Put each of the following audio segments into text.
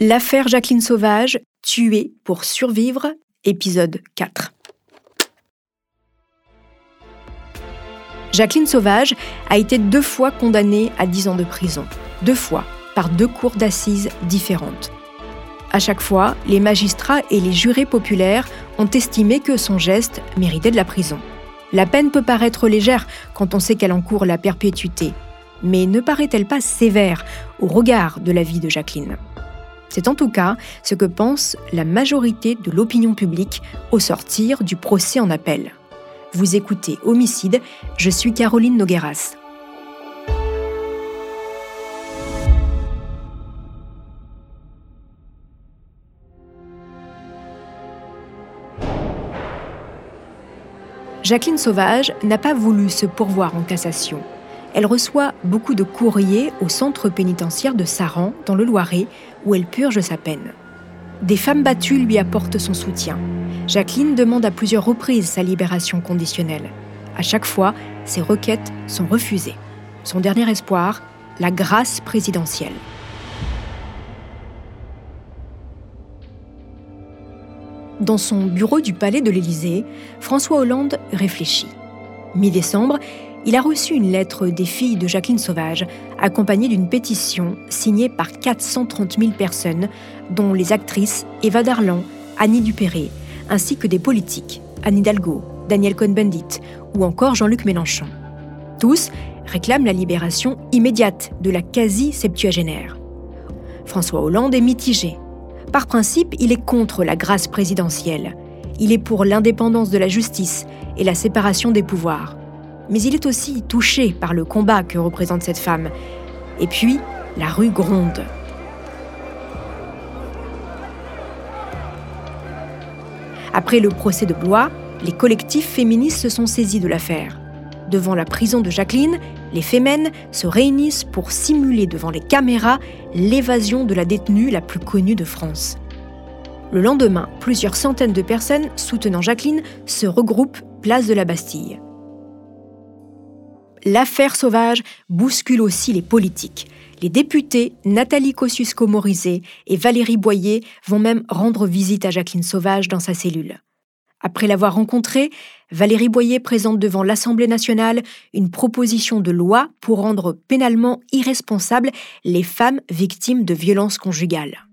L'affaire Jacqueline Sauvage, tuée pour survivre, épisode 4. Jacqueline Sauvage a été deux fois condamnée à 10 ans de prison, deux fois, par deux cours d'assises différentes. À chaque fois, les magistrats et les jurés populaires ont estimé que son geste méritait de la prison. La peine peut paraître légère quand on sait qu'elle encourt la perpétuité, mais ne paraît-elle pas sévère au regard de la vie de Jacqueline? C'est en tout cas ce que pense la majorité de l'opinion publique au sortir du procès en appel. Vous écoutez Homicide, je suis Caroline Nogueras. Jacqueline Sauvage n'a pas voulu se pourvoir en cassation elle reçoit beaucoup de courriers au centre pénitentiaire de Saran, dans le Loiret, où elle purge sa peine. Des femmes battues lui apportent son soutien. Jacqueline demande à plusieurs reprises sa libération conditionnelle. À chaque fois, ses requêtes sont refusées. Son dernier espoir, la grâce présidentielle. Dans son bureau du palais de l'Élysée, François Hollande réfléchit. Mi-décembre, il a reçu une lettre des filles de Jacqueline Sauvage, accompagnée d'une pétition signée par 430 000 personnes, dont les actrices Eva Darlan, Annie Dupéré, ainsi que des politiques, Anne Hidalgo, Daniel Cohn-Bendit ou encore Jean-Luc Mélenchon. Tous réclament la libération immédiate de la quasi-septuagénaire. François Hollande est mitigé. Par principe, il est contre la grâce présidentielle. Il est pour l'indépendance de la justice et la séparation des pouvoirs mais il est aussi touché par le combat que représente cette femme. Et puis, la rue gronde. Après le procès de Blois, les collectifs féministes se sont saisis de l'affaire. Devant la prison de Jacqueline, les fémènes se réunissent pour simuler devant les caméras l'évasion de la détenue la plus connue de France. Le lendemain, plusieurs centaines de personnes soutenant Jacqueline se regroupent place de la Bastille l'affaire sauvage bouscule aussi les politiques. Les députés Nathalie Kosciusko-Morizet et Valérie Boyer vont même rendre visite à Jacqueline Sauvage dans sa cellule. Après l'avoir rencontrée, Valérie Boyer présente devant l'Assemblée nationale une proposition de loi pour rendre pénalement irresponsables les femmes victimes de violences conjugales.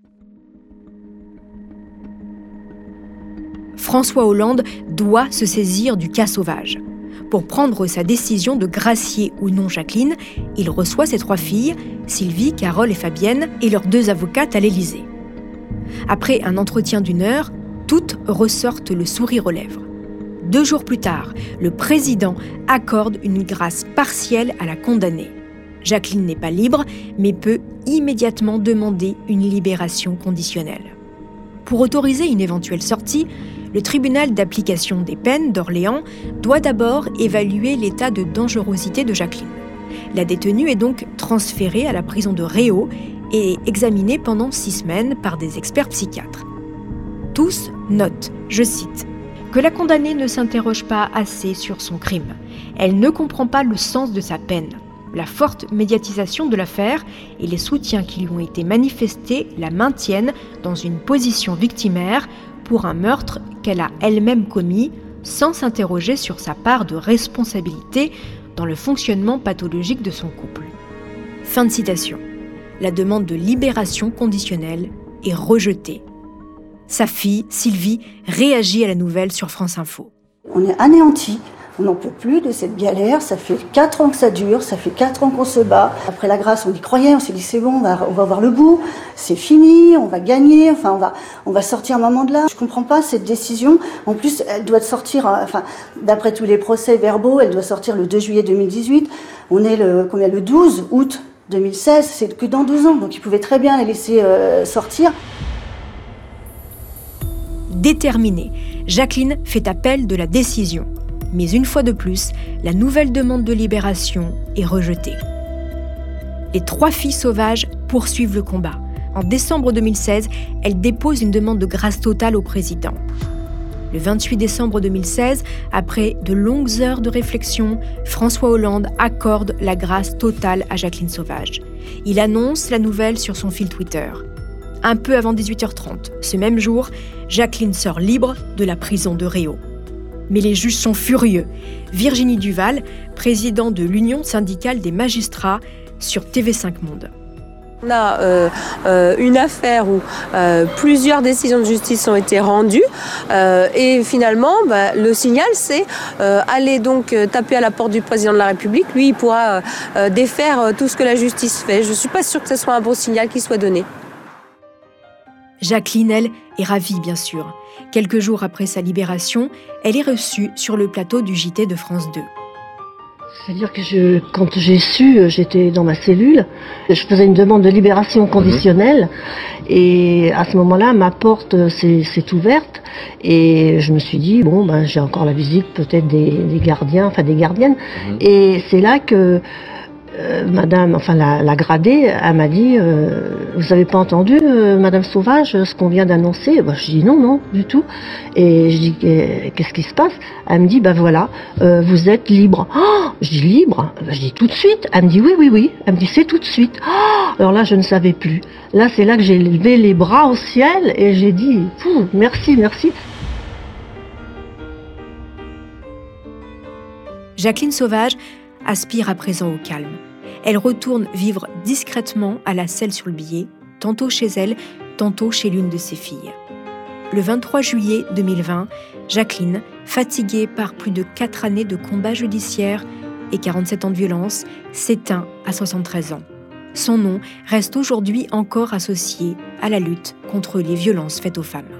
François Hollande doit se saisir du cas sauvage. Pour prendre sa décision de gracier ou non Jacqueline, il reçoit ses trois filles, Sylvie, Carole et Fabienne, et leurs deux avocates à l'Élysée. Après un entretien d'une heure, toutes ressortent le sourire aux lèvres. Deux jours plus tard, le président accorde une grâce partielle à la condamnée. Jacqueline n'est pas libre, mais peut immédiatement demander une libération conditionnelle. Pour autoriser une éventuelle sortie, le tribunal d'application des peines d'Orléans doit d'abord évaluer l'état de dangerosité de Jacqueline. La détenue est donc transférée à la prison de Réau et examinée pendant six semaines par des experts psychiatres. Tous notent, je cite, que la condamnée ne s'interroge pas assez sur son crime. Elle ne comprend pas le sens de sa peine. La forte médiatisation de l'affaire et les soutiens qui lui ont été manifestés la maintiennent dans une position victimaire pour un meurtre qu'elle a elle-même commis sans s'interroger sur sa part de responsabilité dans le fonctionnement pathologique de son couple. Fin de citation. La demande de libération conditionnelle est rejetée. Sa fille, Sylvie, réagit à la nouvelle sur France Info. On est anéanti on n'en peut plus de cette galère. Ça fait quatre ans que ça dure. Ça fait quatre ans qu'on se bat. Après la grâce, on y croyait. On s'est dit c'est bon, on va, voir le bout. C'est fini. On va gagner. Enfin, on va, on va sortir un moment de là. Je comprends pas cette décision. En plus, elle doit sortir. Euh, enfin, d'après tous les procès verbaux, elle doit sortir le 2 juillet 2018. On est le combien le 12 août 2016. C'est que dans deux ans. Donc, ils pouvaient très bien les laisser euh, sortir. Déterminée, Jacqueline fait appel de la décision. Mais une fois de plus, la nouvelle demande de libération est rejetée. Les trois filles sauvages poursuivent le combat. En décembre 2016, elles déposent une demande de grâce totale au président. Le 28 décembre 2016, après de longues heures de réflexion, François Hollande accorde la grâce totale à Jacqueline Sauvage. Il annonce la nouvelle sur son fil Twitter. Un peu avant 18h30, ce même jour, Jacqueline sort libre de la prison de Réau. Mais les juges sont furieux. Virginie Duval, président de l'Union syndicale des magistrats, sur TV5 Monde. On a euh, euh, une affaire où euh, plusieurs décisions de justice ont été rendues et finalement bah, le signal c'est aller donc taper à la porte du président de la République. Lui il pourra défaire tout ce que la justice fait. Je ne suis pas sûre que ce soit un bon signal qui soit donné. Jacqueline, elle, est ravie bien sûr. Quelques jours après sa libération, elle est reçue sur le plateau du JT de France 2. C'est-à-dire que je, quand j'ai su, euh, j'étais dans ma cellule, je faisais une demande de libération conditionnelle et à ce moment-là, ma porte s'est ouverte et je me suis dit, bon, ben, j'ai encore la visite peut-être des, gardiens, enfin des gardiennes. Mhm. Et c'est là que euh, madame, enfin la, gradée, elle m'a dit euh, Vous n'avez pas entendu, euh, Madame Sauvage, ce qu'on vient d'annoncer? Bah, Je dis Non, non, du tout. Et je dis Qu'est-ce qui se passe? Elle me dit Ben voilà, vous êtes libre. Oh je dis Libre? Bah, Je dis Tout de suite. Elle me dit Oui, oui, oui. Elle me dit C'est tout de suite. Oh Alors là, je ne savais plus. Là, c'est là que j'ai levé les bras au ciel et j'ai dit Merci, merci. Jacqueline Sauvage aspire à présent au calme. Elle retourne vivre discrètement à la selle sur le billet, tantôt chez elle, tantôt chez l'une de ses filles. Le 23 juillet 2020, Jacqueline, fatiguée par plus de 4 années de combats judiciaires et 47 ans de violence, s'éteint à 73 ans. Son nom reste aujourd'hui encore associé à la lutte contre les violences faites aux femmes.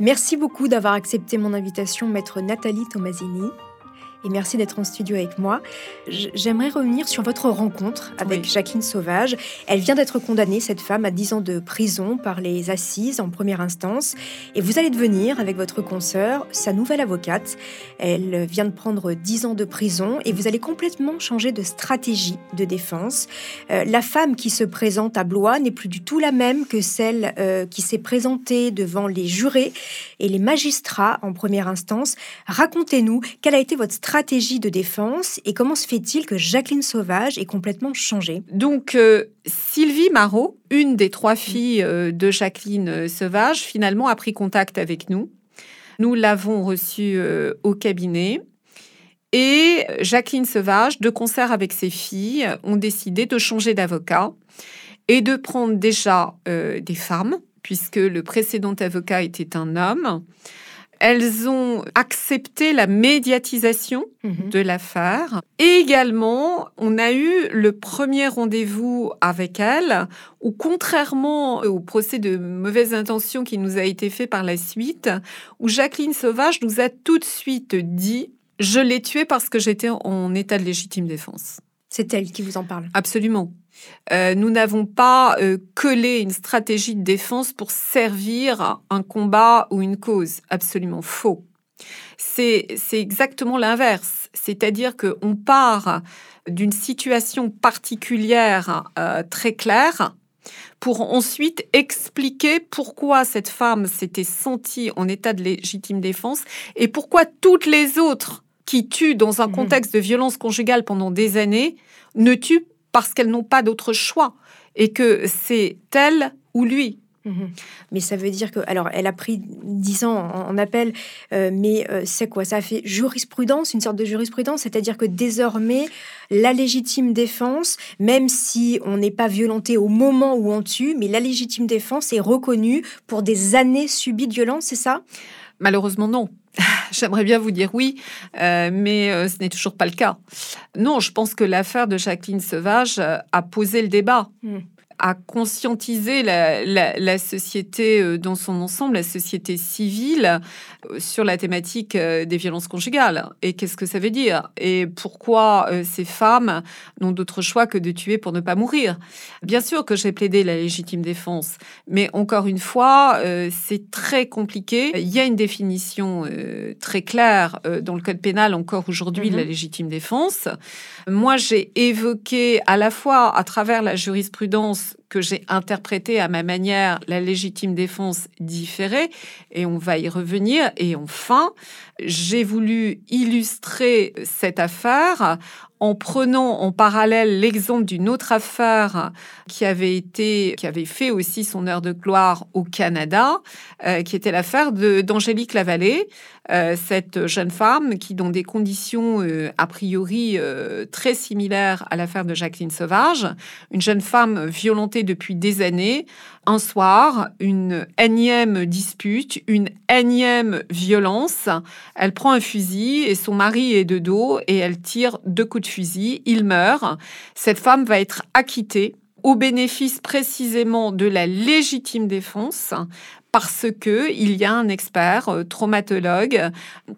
Merci beaucoup d'avoir accepté mon invitation, maître Nathalie Tomasini et merci d'être en studio avec moi. J'aimerais revenir sur votre rencontre avec Jacqueline Sauvage. Elle vient d'être condamnée, cette femme, à 10 ans de prison par les assises en première instance. Et vous allez devenir, avec votre consoeur, sa nouvelle avocate. Elle vient de prendre 10 ans de prison et vous allez complètement changer de stratégie de défense. Euh, la femme qui se présente à Blois n'est plus du tout la même que celle euh, qui s'est présentée devant les jurés et les magistrats en première instance. Racontez-nous quelle a été votre stratégie stratégie de défense et comment se fait-il que Jacqueline Sauvage ait complètement changé Donc, euh, Sylvie Marot, une des trois filles euh, de Jacqueline euh, Sauvage, finalement a pris contact avec nous. Nous l'avons reçue au cabinet. Et Jacqueline Sauvage, de concert avec ses filles, ont décidé de changer d'avocat et de prendre déjà des femmes, puisque le précédent avocat était un homme. Elles ont accepté la médiatisation mhm. de l'affaire. Et également, on a eu le premier rendez-vous avec elles, où contrairement au procès de mauvaise intention qui nous a été fait par la suite, où Jacqueline Sauvage nous a tout de suite dit je l'ai tué parce que j'étais en état de légitime défense. C'est elle qui vous en parle. Absolument. Euh, nous n'avons pas euh, collé une stratégie de défense pour servir un combat ou une cause. Absolument faux. C'est exactement l'inverse. C'est-à-dire qu'on part d'une situation particulière euh, très claire pour ensuite expliquer pourquoi cette femme s'était sentie en état de légitime défense et pourquoi toutes les autres qui tuent dans un mmh. contexte de violence conjugale pendant des années ne tuent parce qu'elles n'ont pas d'autre choix et que c'est elle ou lui. Mhm. Mais ça veut dire que, alors, elle a pris 10 ans en, appel, euh, mais euh, c'est quoi? Ça a fait jurisprudence, une sorte de jurisprudence, c'est-à-dire que désormais, la légitime défense, même si on n'est pas violenté au moment où on tue, mais la légitime défense est reconnue pour des années subies de violence, c'est ça? Malheureusement, non. J'aimerais bien vous dire oui, euh, mais euh, ce n'est toujours pas le cas. Non, je pense que l'affaire de Jacqueline Sauvage euh, a posé le débat. Mm. A conscientisé la, la- la société euh, dans son ensemble, la société civile, euh, sur la thématique euh, des violences conjugales. Et qu'est-ce que ça veut dire? Et pourquoi ces femmes n'ont d'autre choix que de tuer pour ne pas mourir? Bien sûr que j'ai plaidé la légitime défense, mais encore une fois, c'est très compliqué. Il y a une définition très claire dans le code pénal encore aujourd'hui de la Mhm. légitime défense. Moi, j'ai évoqué à la fois à travers la jurisprudence que j'ai interprétée à ma manière la légitime défense différée, et on va y revenir. Et enfin, j'ai voulu illustrer cette affaire en prenant en parallèle l'exemple d'une autre affaire qui avait été, qui avait fait aussi son heure de gloire au Canada, euh, qui était l'affaire d'Angélique Lavallée, euh, cette jeune femme qui, dans des conditions euh, a priori très similaires à l'affaire de Jacqueline Sauvage, une jeune femme violentée depuis des années, un soir, une énième dispute, une énième violence, elle prend un fusil et son mari est de dos et elle tire deux coups de fusil, il meurt. Cette femme va être acquittée au bénéfice précisément de la légitime défense parce que il y a un expert euh, traumatologue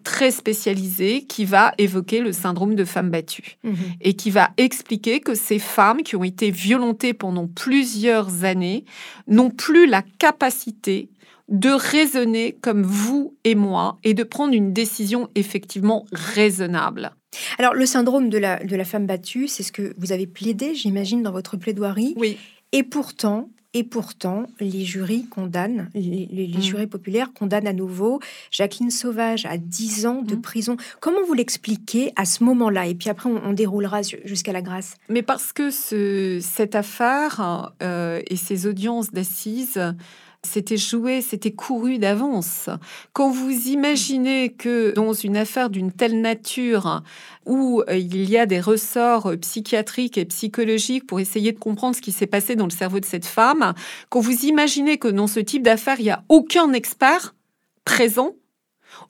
très spécialisé qui va évoquer le syndrome de femme battue Mhm. et qui va expliquer que ces femmes qui ont été violentées pendant plusieurs années n'ont plus la capacité de raisonner comme vous et moi et de prendre une décision effectivement raisonnable. Alors, le syndrome de la, de la femme battue, c'est ce que vous avez plaidé, j'imagine, dans votre plaidoirie. Oui. Et pourtant, et pourtant, les jurys condamnent, les, les- les Mm. jurés populaires condamnent à nouveau Jacqueline Sauvage à 10 ans de Mm. prison. Comment vous l'expliquez à ce moment-là? Et puis après, on, on déroulera ju- jusqu'à la grâce. Mais parce que ce- cette affaire euh, et ces audiences d'assises, c'était joué, c'était couru d'avance. Quand vous imaginez que dans une affaire d'une telle nature, où euh, il y a des ressorts psychiatriques et psychologiques pour essayer de comprendre ce qui s'est passé dans le cerveau de cette femme, quand vous imaginez que dans ce type d'affaires, il n'y a aucun expert présent,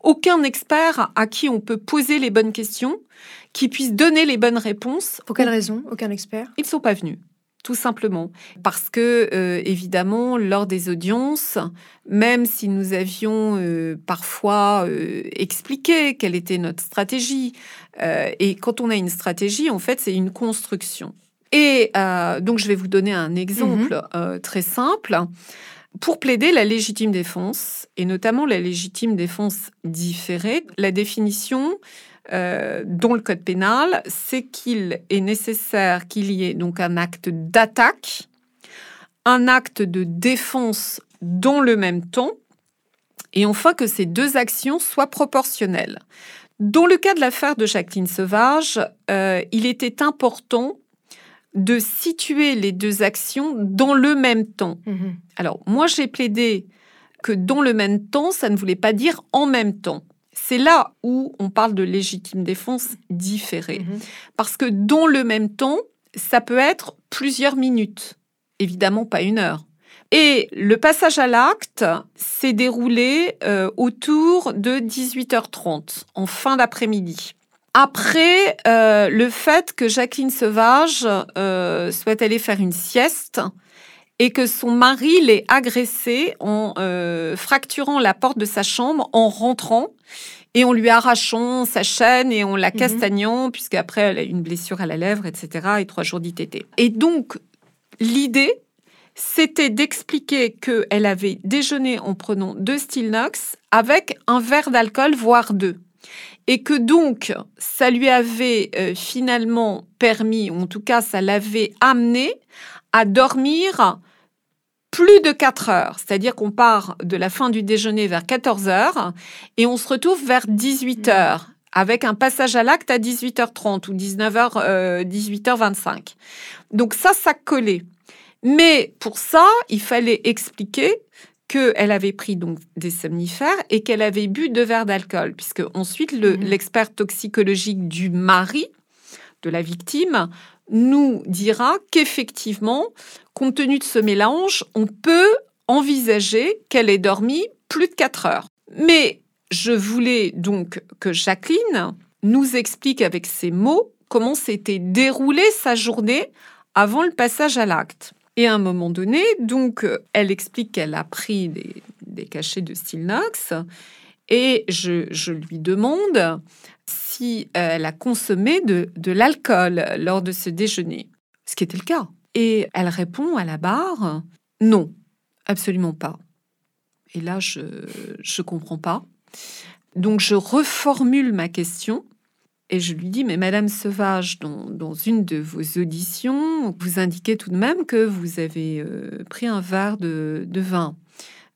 aucun expert à qui on peut poser les bonnes questions, qui puisse donner les bonnes réponses, Pour quelle raison Aucun expert? ils ne sont pas venus, tout simplement. Parce que, euh, évidemment, lors des audiences, même si nous avions euh, parfois euh, expliqué quelle était notre stratégie, et quand on a une stratégie, en fait, c'est une construction. Et donc, je vais vous donner un exemple euh, très simple. Pour plaider la légitime défense, et notamment la légitime défense différée, la définition euh, dans le code pénal, c'est qu'il est nécessaire qu'il y ait donc un acte d'attaque, un acte de défense dans le même temps, et enfin que ces deux actions soient proportionnelles. Dans le cas de l'affaire de Jacqueline Sauvage, euh, il était important de situer les deux actions dans le même temps. Mhm. Alors, moi, j'ai plaidé que dans le même temps, ça ne voulait pas dire en même temps. C'est là où on parle de légitime défense différée. Mhm. Parce que dans le même temps, ça peut être plusieurs minutes, évidemment pas une heure. Et le passage à l'acte s'est déroulé euh, autour de 18h30, en fin d'après-midi. Après euh, le fait que Jacqueline Sauvage euh, soit allée faire une sieste et que son mari l'ait agressée en fracturant la porte de sa chambre en rentrant et en lui arrachant sa chaîne et en la castagnant, puisqu'après elle a eu une blessure à la lèvre, etc. et trois jours d'ITT. Et donc, l'idée, c'était d'expliquer qu'elle avait déjeuné en prenant deux Stilnox avec un verre d'alcool, voire deux. Et que donc, ça lui avait euh, finalement permis, ou en tout cas, ça l'avait amené à dormir plus de 4 heures. C'est-à-dire qu'on part de la fin du déjeuner vers 14 heures et on se retrouve vers 18 heures avec un passage à l'acte à 18h30 ou 19h, euh, 18h25. Donc ça, ça collait. Mais pour ça, il fallait expliquer qu'elle avait pris donc des somnifères et qu'elle avait bu deux verres d'alcool, puisque ensuite le- Mhm. l'expert toxicologique du mari de la victime nous dira qu'effectivement, compte tenu de ce mélange, on peut envisager qu'elle ait dormi plus de 4 heures. Mais je voulais donc que Jacqueline nous explique avec ses mots comment s'était déroulée sa journée avant le passage à l'acte. Et à un moment donné, donc, elle explique qu'elle a pris des, des cachets de Stilnox et je, je lui demande si elle a consommé de, l'alcool lors de ce déjeuner, ce qui était le cas. Et elle répond à la barre non, absolument pas. Et là, je ne comprends pas. Donc, je reformule ma question et je lui dis, mais Madame Sauvage, dans, une de vos auditions, vous indiquez tout de même que vous avez euh, pris un verre de, de vin.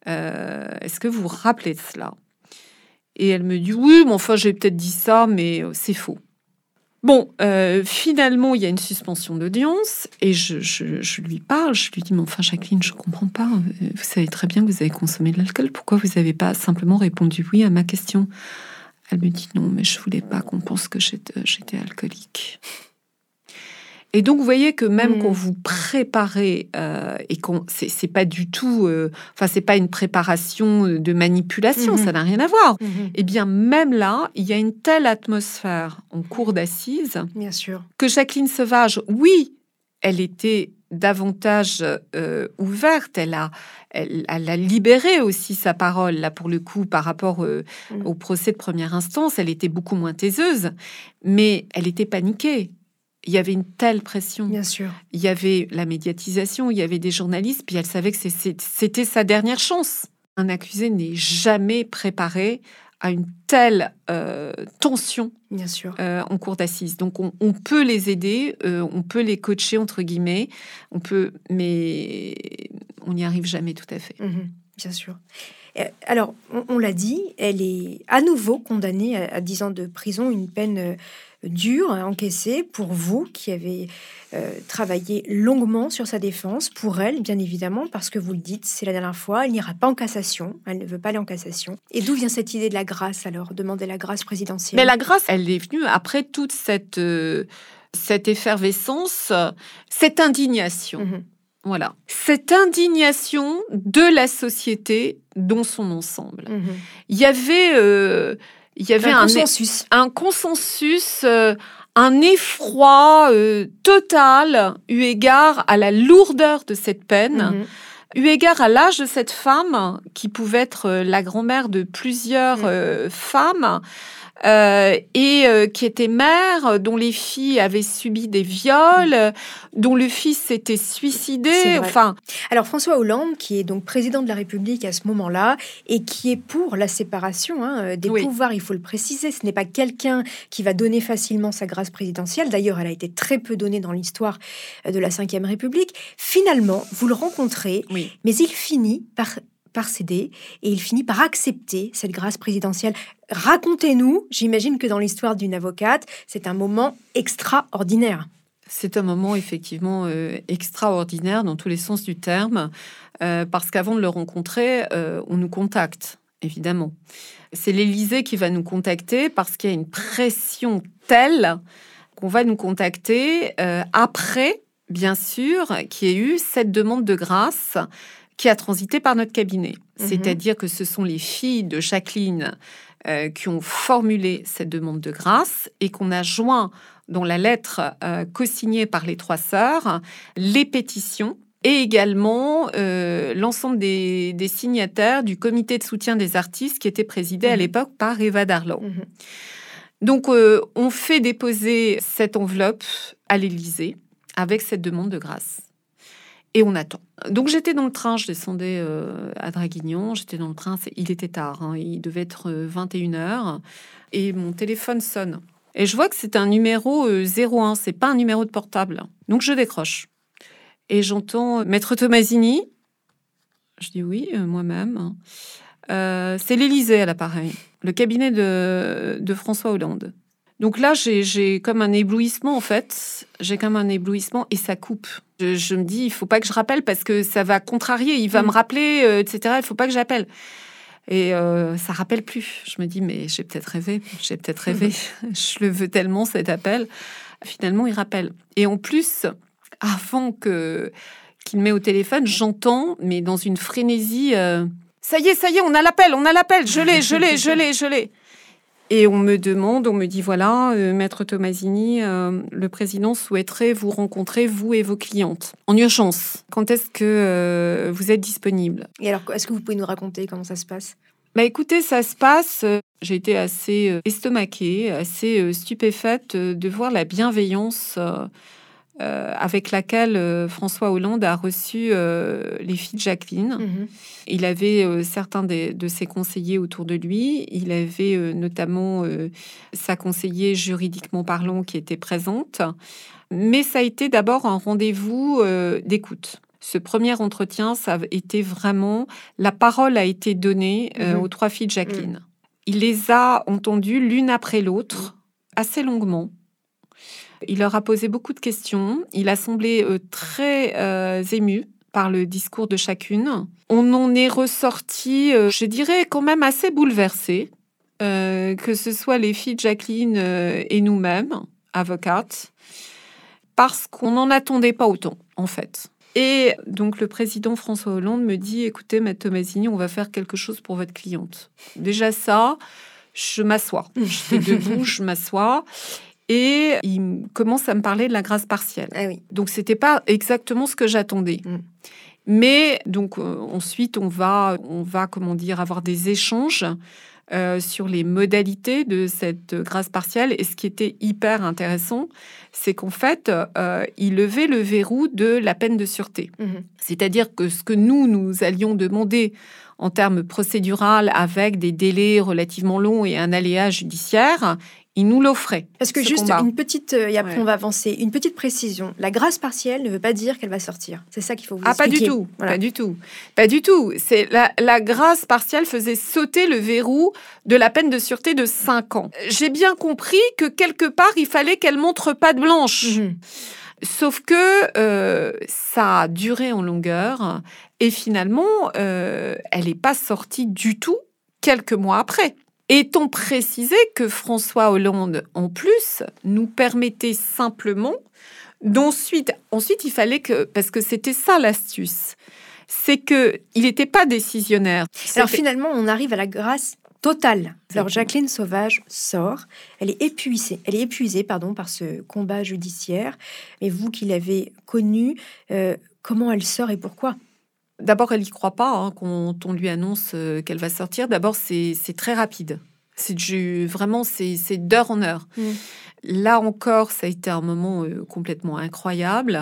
Euh, Est-ce que vous vous rappelez de cela? Et elle me dit, oui, mais enfin, j'ai peut-être dit ça, mais euh, c'est faux. Bon, euh, finalement, il y a une suspension d'audience et je, lui parle. Je lui dis, mais enfin, Jacqueline, je comprends pas. Euh, Vous savez très bien que vous avez consommé de l'alcool. Pourquoi vous n'avez pas simplement répondu oui à ma question? Elle me dit, non, mais je voulais pas qu'on pense que j'étais alcoolique. Et donc, vous voyez que même Mm. quand vous préparez euh, et qu'on c'est c'est pas du tout, euh, enfin, c'est pas une préparation euh, de manipulation, Mhm. ça n'a rien à voir. Eh bien, même là, il y a une telle atmosphère en cours d'assises Bien sûr. que Jacqueline Sauvage, oui, elle était davantage euh, ouverte, elle a, elle, elle a libéré aussi sa parole, là pour le coup, par rapport euh, Mm. au procès de première instance, elle était beaucoup moins taiseuse, mais elle était paniquée. Il y avait une telle pression. Bien sûr. Il y avait la médiatisation, il y avait des journalistes, puis elle savait que c'était sa dernière chance. Un accusé n'est jamais préparé à une telle euh, tension Bien sûr. euh, en cours d'assises. Donc on, on peut les aider, euh, on peut les coacher entre guillemets, on peut, mais on n'y arrive jamais tout à fait. Mhm, bien sûr. Alors, on, on l'a dit, elle est à nouveau condamnée à, à 10 ans de prison, une peine dure à encaisser pour vous qui avez euh, travaillé longuement sur sa défense, pour elle, bien évidemment, parce que vous le dites, c'est la dernière fois, elle n'ira pas en cassation, elle ne veut pas aller en cassation. Et d'où vient cette idée de la grâce alors Demander la grâce présidentielle? Mais la grâce, elle est venue après toute cette, euh, cette effervescence, cette indignation. Mhm. Voilà. Cette indignation de la société dans son ensemble. Mhm. Il y avait, euh, il y avait Un un, consensus. un consensus, euh, un effroi euh, total eu égard à la lourdeur de cette peine, Mhm. eu égard à l'âge de cette femme, qui pouvait être euh, la grand-mère de plusieurs Mhm. euh, femmes. Euh, et euh, qui était mère, euh, dont les filles avaient subi des viols, euh, dont le fils s'était suicidé. Enfin, Alors François Hollande, qui est donc président de la République à ce moment-là, et qui est pour la séparation hein, des Oui. pouvoirs, il faut le préciser, ce n'est pas quelqu'un qui va donner facilement sa grâce présidentielle. D'ailleurs, elle a été très peu donnée dans l'histoire de la Ve République. Finalement, vous le rencontrez, oui. mais il finit par par céder et il finit par accepter cette grâce présidentielle. Racontez-nous, j'imagine que dans l'histoire d'une avocate, c'est un moment extraordinaire. C'est un moment effectivement euh, extraordinaire dans tous les sens du terme, euh, parce qu'avant de le rencontrer, euh, on nous contacte, évidemment. C'est l'Élysée qui va nous contacter parce qu'il y a une pression telle qu'on va nous contacter après, bien sûr, qu'il y ait eu cette demande de grâce qui a transité par notre cabinet. Mhm. C'est-à-dire que ce sont les filles de Jacqueline euh, qui ont formulé cette demande de grâce et qu'on a joint dans la lettre euh, co-signée par les trois sœurs les pétitions et également euh, l'ensemble des, des signataires du comité de soutien des artistes qui était présidé à Mhm. l'époque par Eva Darlan. Mhm. Donc, euh, on fait déposer cette enveloppe à l'Élysée avec cette demande de grâce. Et on attend. Donc, j'étais dans le train, je descendais euh, à Draguignan, j'étais dans le train, il était tard, hein, il devait être 21h, et mon téléphone sonne. Et je vois que c'est un numéro euh, 01, c'est pas un numéro de portable. Donc, je décroche. Et j'entends Maître Tomasini. Je dis oui, euh, moi-même. Euh, c'est l'Élysée à l'appareil, le cabinet de, de François Hollande. Donc là, j'ai- comme un éblouissement, en fait. J'ai comme un éblouissement et ça coupe. Je, je me dis, il faut pas que je rappelle parce que ça va contrarier. Il va Mm. me rappeler, euh, etc. Il faut pas que j'appelle. Et euh, ça rappelle plus. Je me dis, mais j'ai peut-être rêvé. J'ai peut-être rêvé. je le veux tellement, cet appel. Finalement, il rappelle. Et en plus, avant que qu'il me met au téléphone, j'entends, mais dans une frénésie, euh, Ça y est, ça y est, on a l'appel, on a l'appel, je l'ai, je l'ai, je l'ai, je l'ai. Et on me demande, on me dit voilà, euh, maître Tomasini, euh, le président souhaiterait vous rencontrer, vous et vos clientes, en urgence. Quand est-ce que euh, vous êtes disponible? Et alors, est-ce que vous pouvez nous raconter comment ça se passe? Bah écoutez, ça se passe. J'ai été assez estomaquée, assez stupéfaite de voir la bienveillance euh, avec laquelle euh, François Hollande a reçu euh, les filles de Jacqueline. Mhm. Il avait certains des- de ses conseillers autour de lui. Il avait notamment sa conseillère juridiquement parlant qui était présente. Mais ça a été d'abord un rendez-vous d'écoute. Ce premier entretien, ça a été vraiment... La parole a été donnée Mhm. aux trois filles de Jacqueline. Il les a entendues l'une après l'autre, assez longuement. Il leur a posé beaucoup de questions. Il a semblé euh, très euh, ému par le discours de chacune. On en est ressorti, euh, je dirais, quand même assez bouleversé, que ce soit les filles Jacqueline et nous-mêmes, avocates, parce qu'on n'en attendait pas autant, en fait. Et donc le président François Hollande me dit, écoutez, Maître Tomasini, on va faire quelque chose pour votre cliente. Déjà ça, je m'assois. J'étais debout, je m'assois. Et il commence à me parler de la grâce partielle. Ah oui. Donc c'était pas exactement ce que j'attendais. Mm. Mais donc euh, ensuite on va on va comment dire avoir des échanges euh, sur les modalités de cette grâce partielle et ce qui était hyper intéressant, c'est qu'en fait euh, il levait le verrou de la peine de sûreté. Mhm. C'est-à-dire que ce que nous nous allions demander en termes procédural avec des délais relativement longs et un aléa judiciaire, il nous l'offrait. Parce que juste combat. une petite, euh, et après Ouais. on va avancer, une petite précision. La grâce partielle ne veut pas dire qu'elle va sortir. C'est ça qu'il faut vous Ah, pas du expliquer. tout, Voilà. pas du tout, pas du tout. C'est la, la grâce partielle faisait sauter le verrou de la peine de sûreté de 5 ans. J'ai bien compris que quelque part il fallait qu'elle montre pas de blanche. Mhm. Sauf que euh, ça a duré en longueur et finalement euh, elle n'est pas sortie du tout quelques mois après. Étant précisé que François Hollande, en plus, nous permettait simplement d'ensuite, ensuite il fallait que, parce que c'était ça l'astuce, c'est que il n'était pas décisionnaire. Alors finalement, on arrive à la grâce totale. Alors. Jacqueline Sauvage sort. Elle est épuisée. Elle est épuisée, pardon, par ce combat judiciaire. Mais vous qui l'avez connue, euh, comment elle sort et pourquoi? D'abord, elle n'y croit pas hein, quand on lui annonce euh, qu'elle va sortir. D'abord, c'est très rapide. C'est vraiment, c'est d'heure en heure. Mm. Là encore, ça a été un moment euh, complètement incroyable.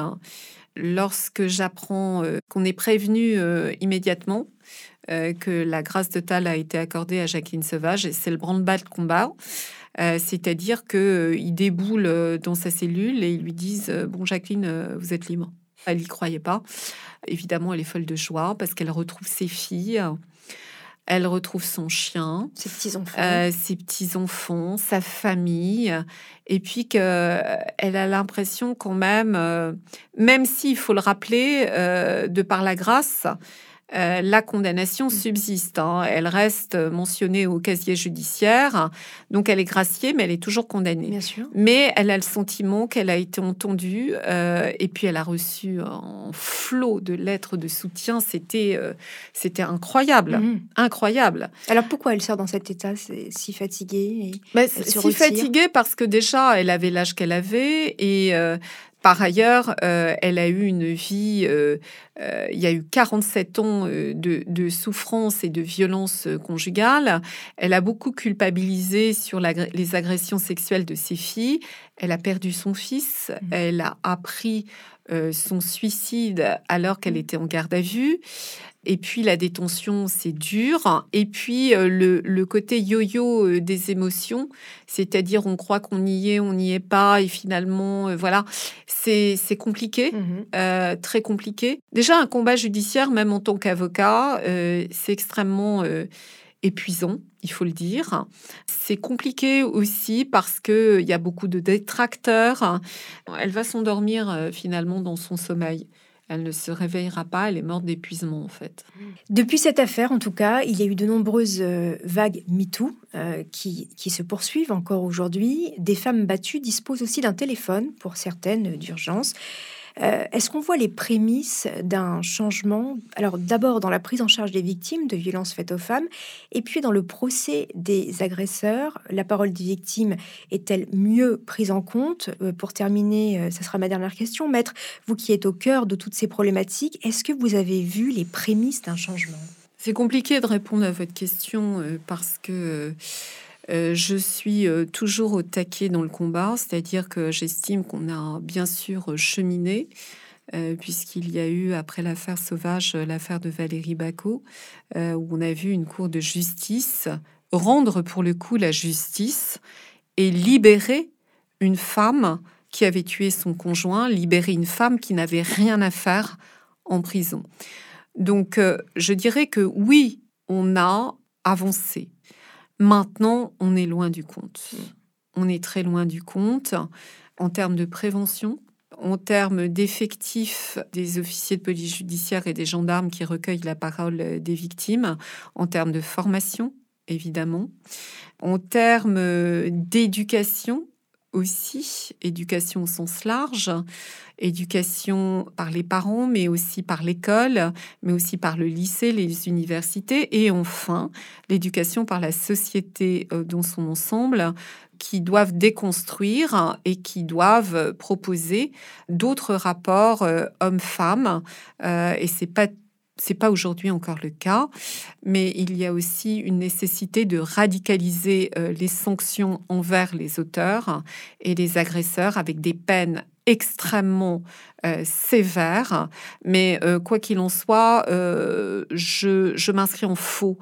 Lorsque j'apprends euh, qu'on est prévenu euh, immédiatement que la grâce totale a été accordée à Jacqueline Sauvage, et c'est le branle-bas de combat. C'est-à-dire qu'il déboule euh, dans sa cellule et ils lui disent Bon, Jacqueline, vous êtes libre. Elle n'y croyait pas. Évidemment, elle est folle de joie parce qu'elle retrouve ses filles, elle retrouve son chien, Ces petits-enfants. euh, ses petits-enfants, sa famille, et puis qu'elle a l'impression quand même, euh, même s'il faut le rappeler, euh, de par la grâce, euh, la condamnation subsiste. hein. Elle reste mentionnée au casier judiciaire, donc elle est graciée, mais elle est toujours condamnée. Bien sûr. Mais elle a le sentiment qu'elle a été entendue euh, et puis elle a reçu un flot de lettres de soutien. C'était euh, c'était incroyable, Mhm. incroyable. Alors pourquoi elle sort dans cet état? Si fatiguée et- Elle si retire? fatiguée parce que déjà elle avait l'âge qu'elle avait et par ailleurs euh, elle a eu une vie. euh, euh, il y a eu 47 ans de, de souffrance et de violence conjugale. Elle a beaucoup culpabilisé sur les agressions sexuelles de ses filles. Elle a perdu son fils. Mhm. Elle a appris son suicide alors qu'elle était en garde à vue. Et puis la détention, c'est dur. Et puis euh, le, le côté yo-yo euh, des émotions, c'est-à-dire on croit qu'on y est, on n'y est pas, et finalement, euh, voilà, c'est compliqué, Mhm. euh, très compliqué. Déjà, un combat judiciaire, même en tant qu'avocat, euh, c'est extrêmement euh, épuisant, il faut le dire. C'est compliqué aussi parce que il y a beaucoup de détracteurs. Elle va s'endormir finalement dans son sommeil. Elle ne se réveillera pas, elle est morte d'épuisement en fait. Depuis cette affaire, en tout cas, il y a eu de nombreuses euh, vagues MeToo euh, qui, qui se poursuivent encore aujourd'hui. Des femmes battues disposent aussi d'un téléphone, pour certaines d'urgence. Euh, est-ce qu'on voit les prémices d'un changement? Alors d'abord dans la prise en charge des victimes de violences faites aux femmes, et puis dans le procès des agresseurs, la parole des victimes est-elle mieux prise en compte? Euh, Pour terminer, ce sera ma dernière question, maître, vous qui êtes au cœur de toutes ces problématiques, est-ce que vous avez vu les prémices d'un changement? C'est compliqué de répondre à votre question parce que euh, je suis euh, toujours au taquet dans le combat, c'est-à-dire que j'estime qu'on a bien sûr cheminé, euh, puisqu'il y a eu, après l'affaire sauvage, l'affaire de Valérie Bacot, où on a vu une cour de justice rendre pour le coup la justice et libérer une femme qui avait tué son conjoint, libérer une femme qui n'avait rien à faire en prison. Donc, je dirais que oui, on a avancé. Maintenant, on est loin du compte. Mm. On est très loin du compte en termes de prévention, en termes d'effectifs des officiers de police judiciaire et des gendarmes qui recueillent la parole des victimes, en termes de formation, évidemment, en termes d'éducation aussi, éducation au sens large, éducation par les parents, mais aussi par l'école, mais aussi par le lycée, les universités, et enfin l'éducation par la société euh, dans son ensemble, qui doivent déconstruire et qui doivent proposer d'autres rapports euh, hommes-femmes. Euh, et c'est pas c'est pas aujourd'hui encore le cas, mais il y a aussi une nécessité de radicaliser les sanctions envers les auteurs et les agresseurs avec des peines extrêmement euh, sévère. Mais euh, quoi qu'il en soit, euh, je, m'inscris en faux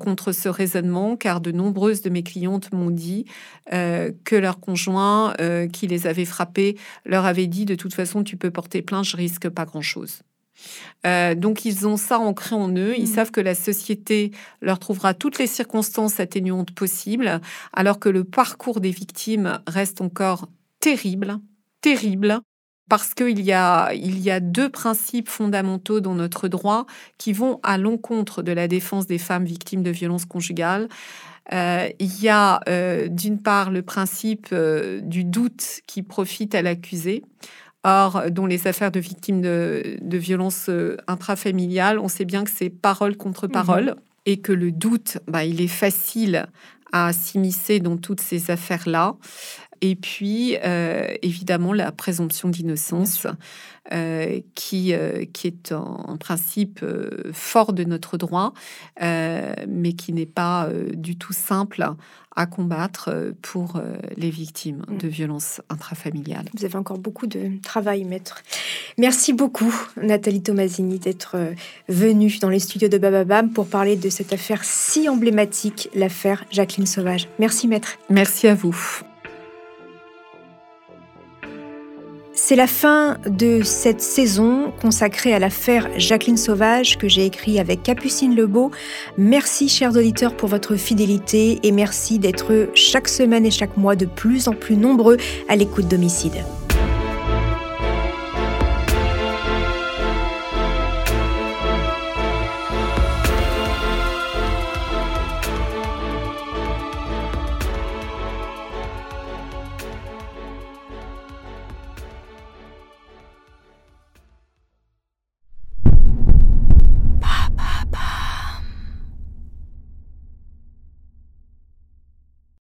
contre ce raisonnement, car de nombreuses de mes clientes m'ont dit que leur conjoint qui les avait frappés leur avait dit de toute façon tu peux porter plainte, je risque pas grand-chose. Donc ils ont ça ancré en eux, ils mmh. savent que la société leur trouvera toutes les circonstances atténuantes possibles, alors que le parcours des victimes reste encore terrible, terrible parce qu'il y a, il y a deux principes fondamentaux dans notre droit qui vont à l'encontre de la défense des femmes victimes de violences conjugales. Euh, il y a euh, d'une part le principe euh, du doute qui profite à l'accusé. Or, dans les affaires de victimes de, de violences intrafamiliales, on sait bien que c'est parole contre mmh parole et que le doute, bah, il est facile à s'immiscer dans toutes ces affaires-là. Et puis, euh, évidemment, la présomption d'innocence, euh, qui, euh, qui est en, principe fort de notre droit, mais qui n'est pas du tout simple à combattre pour les victimes mm. de violences intrafamiliales. Vous avez encore beaucoup de travail, maître. Merci beaucoup, Nathalie Tomasini, d'être venue dans les studios de Bababam pour parler de cette affaire si emblématique, l'affaire Jacqueline Sauvage. Merci, maître. Merci à vous. C'est la fin de cette saison consacrée à l'affaire Jacqueline Sauvage que j'ai écrit avec Capucine Lebeau. Merci chers auditeurs pour votre fidélité et merci d'être chaque semaine et chaque mois de plus en plus nombreux à l'écoute d'Homicide.